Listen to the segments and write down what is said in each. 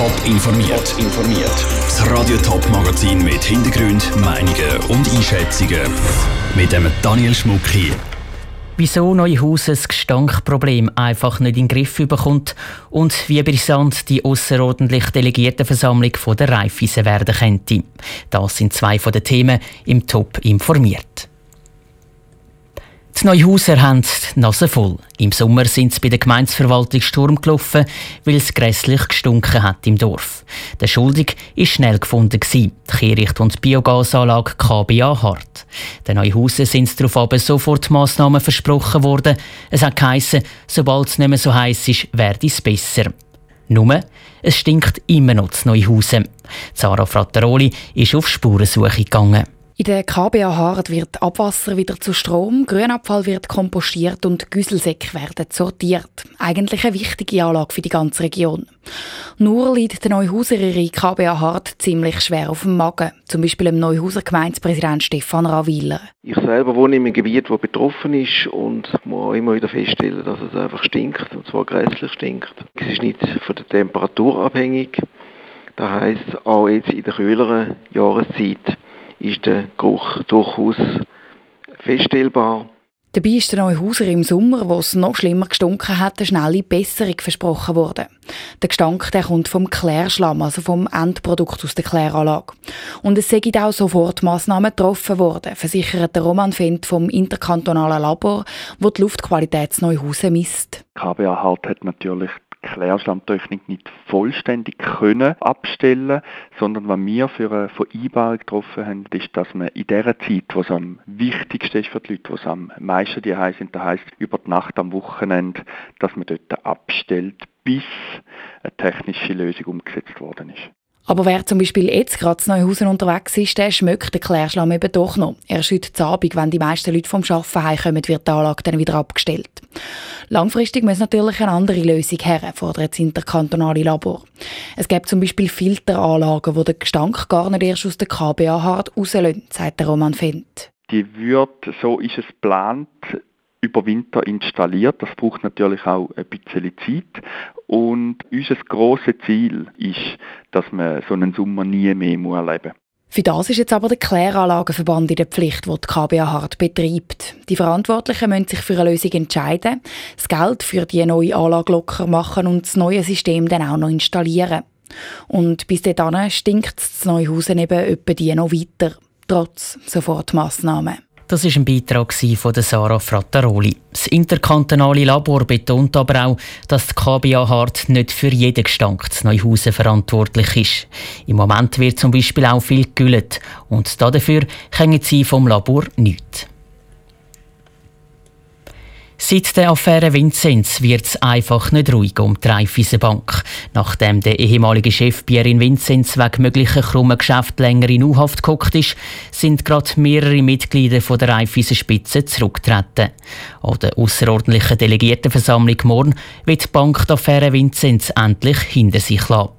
Top informiert. informiert. Das Radio Top Magazin mit Hintergrund, Meinungen und Einschätzungen mit dem Daniel Schmuck hier. Wieso Neuhausen das Gestankproblem einfach nicht in den Griff bekommt und wie brisant die außerordentliche Delegiertenversammlung von der Raiffeisen werden könnte. Das sind zwei von den Themen im Top informiert. Die Neuhauser haben die Nase voll. Im Sommer sind sie bei der Gemeinsverwaltung Sturm gelaufen, weil es grässlich gestunken hat im Dorf. Der Schuldig war schnell gefunden. Die Kehricht- und Biogasanlage KBA Hart. Den Neuhausen sind darauf sofort Massnahmen versprochen worden. Es hat geheissen, sobald es nicht mehr so heiß ist, werde es besser. Nur, es stinkt immer noch zu Neuhausen. Sarah Frattaroli ist auf Spurensuche gegangen. In der KBA Hart wird Abwasser wieder zu Strom, Grünabfall wird kompostiert und Güsselsäcke werden sortiert. Eigentlich eine wichtige Anlage für die ganze Region. Nur liegt der Neuhauser ihre KBA Hart ziemlich schwer auf dem Magen. Zum Beispiel dem Neuhauser Gemeindepräsident Stefan Rawiller. Ich selber wohne in einem Gebiet, das betroffen ist und muss immer wieder feststellen, dass es einfach stinkt, und zwar grässlich stinkt. Es ist nicht von der Temperatur abhängig. Das heisst, auch jetzt in der kühleren Jahreszeit ist der Geruch durchaus feststellbar. Dabei ist der Neuhauser im Sommer, wo es noch schlimmer gestunken hat, eine schnelle Besserung versprochen worden. Der Gestank der kommt vom Klärschlamm, also vom Endprodukt aus der Kläranlage. Und es sind auch sofort Massnahmen getroffen worden, versichert der Roman Fendt vom interkantonalen Labor, wo die Luftqualität Neuhausen misst. KBA Halt hat natürlich Klärschlammtechnik nicht vollständig können abstellen sondern was wir für eine Vereinbarung getroffen haben, ist, dass man in der Zeit, wo es am wichtigsten ist für die Leute, wo es am meisten die sind, das heisst über die Nacht am Wochenende, dass man dort abstellt, bis eine technische Lösung umgesetzt worden ist. Aber wer zum Beispiel jetzt gerade zu Neuhausen unterwegs ist, der schmeckt den Klärschlamm eben doch noch. Erst heute Abend, wenn die meisten Leute vom Arbeiten heimkommen, wird die Anlage dann wieder abgestellt. Langfristig muss natürlich eine andere Lösung her, fordert das interkantonale Labor. Es gibt zum Beispiel Filteranlagen, wo der Gestank gar nicht erst aus der KBA hart rauslösen, sagt der Roman Fendt. Die wird, so ist es geplant, über Winter installiert. Das braucht natürlich auch ein bisschen Zeit. Und unser grosses Ziel ist, dass man so einen Sommer nie mehr erleben muss. Für das ist jetzt aber der Kläranlagenverband in der Pflicht, wo die KBA Hart betreibt. Die Verantwortlichen müssen sich für eine Lösung entscheiden, das Geld für die neue Anlage locker machen und das neue System dann auch noch installieren. Und bis dahin stinkt das Neuhausen eben etwa die noch weiter, trotz Sofortmaßnahmen. Das ist ein Beitrag von Sarah Frattaroli. Das interkantonale Labor betont aber auch, dass die KBA Hart nicht für jeden Gestank zu Neuhausen verantwortlich ist. Im Moment wird zum Beispiel auch viel gegüllt und dafür können sie vom Labor nichts. Seit der Affäre Vinzenz wird es einfach nicht ruhig um die Raiffeisenbank. Nachdem der ehemalige Chef Pierin Vinzenz wegen möglicher krummen Geschäfte länger in U-Haft gehockt ist, sind gerade mehrere Mitglieder von der Raiffeisenspitze zurückgetreten. An der außerordentlichen Delegiertenversammlung morgen wird die Bank die Affäre Vinzenz endlich hinter sich lassen.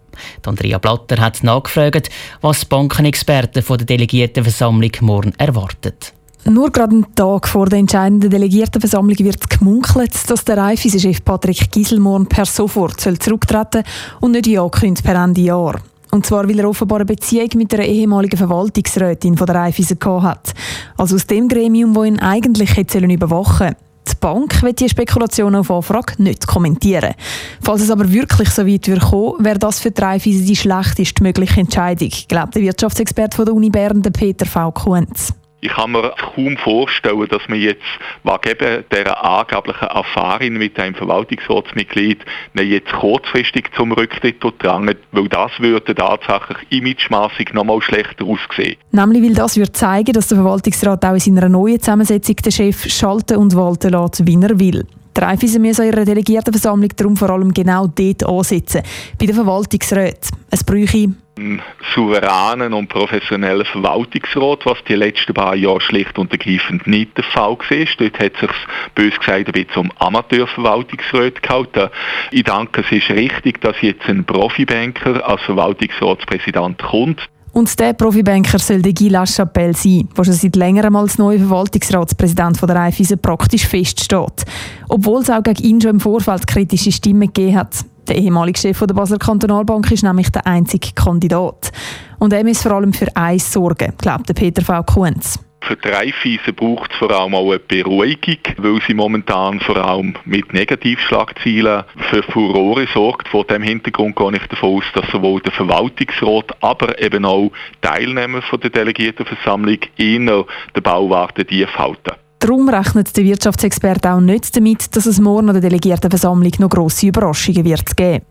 Andrea Blatter hat nachgefragt, was Bankenexperten von der Delegiertenversammlung morgen erwartet. Nur gerade einen Tag vor der entscheidenden Delegiertenversammlung wird gemunkelt, dass der Raiffeisen-Chef Patrick Gieselmorn per sofort zurücktreten soll und nicht ja per Ende Jahr. Und zwar, weil er offenbar eine Beziehung mit einer ehemaligen Verwaltungsrätin von der Raiffeisen hat. Also aus dem Gremium, wo ihn eigentlich hätte überwachen sollen. Die Bank wird die Spekulation auf Anfrage nicht kommentieren. Falls es aber wirklich so weit wird kommen, wäre das für die Raiffeisen die schlechteste mögliche Entscheidung, glaubt der Wirtschaftsexperte von der Uni Bern, Peter V. Kuhns. Ich kann mir kaum vorstellen, dass man jetzt wegen dieser angeblichen Erfahrung mit einem Verwaltungsratsmitglied jetzt kurzfristig zum Rücktritt drängen, weil das würde tatsächlich imagemässig noch mal schlechter aussehen. Nämlich, weil das würde zeigen, dass der Verwaltungsrat auch in seiner neuen Zusammensetzung den Chef schalten und walten lässt, wie er will. Die Raiffeisen müssen ihrer Delegiertenversammlung darum vor allem genau dort ansetzen, bei den Verwaltungsräten. Es bräuche einen souveränen und professionellen Verwaltungsrat, was die letzten paar Jahre schlicht und ergreifend nicht der Fall war. Dort hat sich bös gesagt ein bisschen um Amateurverwaltungsrat gehalten. Ich denke, es ist richtig, dass jetzt ein Profibanker als Verwaltungsratspräsident kommt. Und der Profibanker soll der Guy Lachapelle sein, der schon seit längerem als neuer Verwaltungsratspräsident von der Raiffeisen praktisch feststeht. Obwohl es auch gegen ihn schon im Vorfeld kritische Stimmen gegeben hat. Der ehemalige Chef der Basler Kantonalbank ist nämlich der einzige Kandidat. Und er muss vor allem für eins sorgen, glaubt Peter V. Kunz. Für die Raiffeisen braucht es vor allem auch eine Beruhigung, weil sie momentan vor allem mit Negativschlagzielen für Furore sorgt. Vor dem Hintergrund gehe ich davon aus, dass sowohl der Verwaltungsrat, aber eben auch Teilnehmer von der Delegiertenversammlung eher den Bauwarte tief halten. Darum rechnet der Wirtschaftsexperte auch nicht damit, dass es morgen an der Delegiertenversammlung noch grosse Überraschungen wird geben.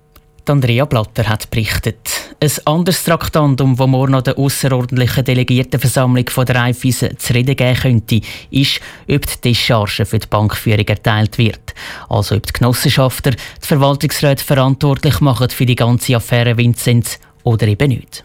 Andrea Blatter hat berichtet. Ein anderes Traktandum, das morgen an der außerordentlichen Delegiertenversammlung von der Raiffeisen zu reden geben könnte, ist, ob die Descharge für die Bankführung erteilt wird. Also ob die Genossenschafter die Verwaltungsräte verantwortlich machen für die ganze Affäre Vinzenz oder eben nicht.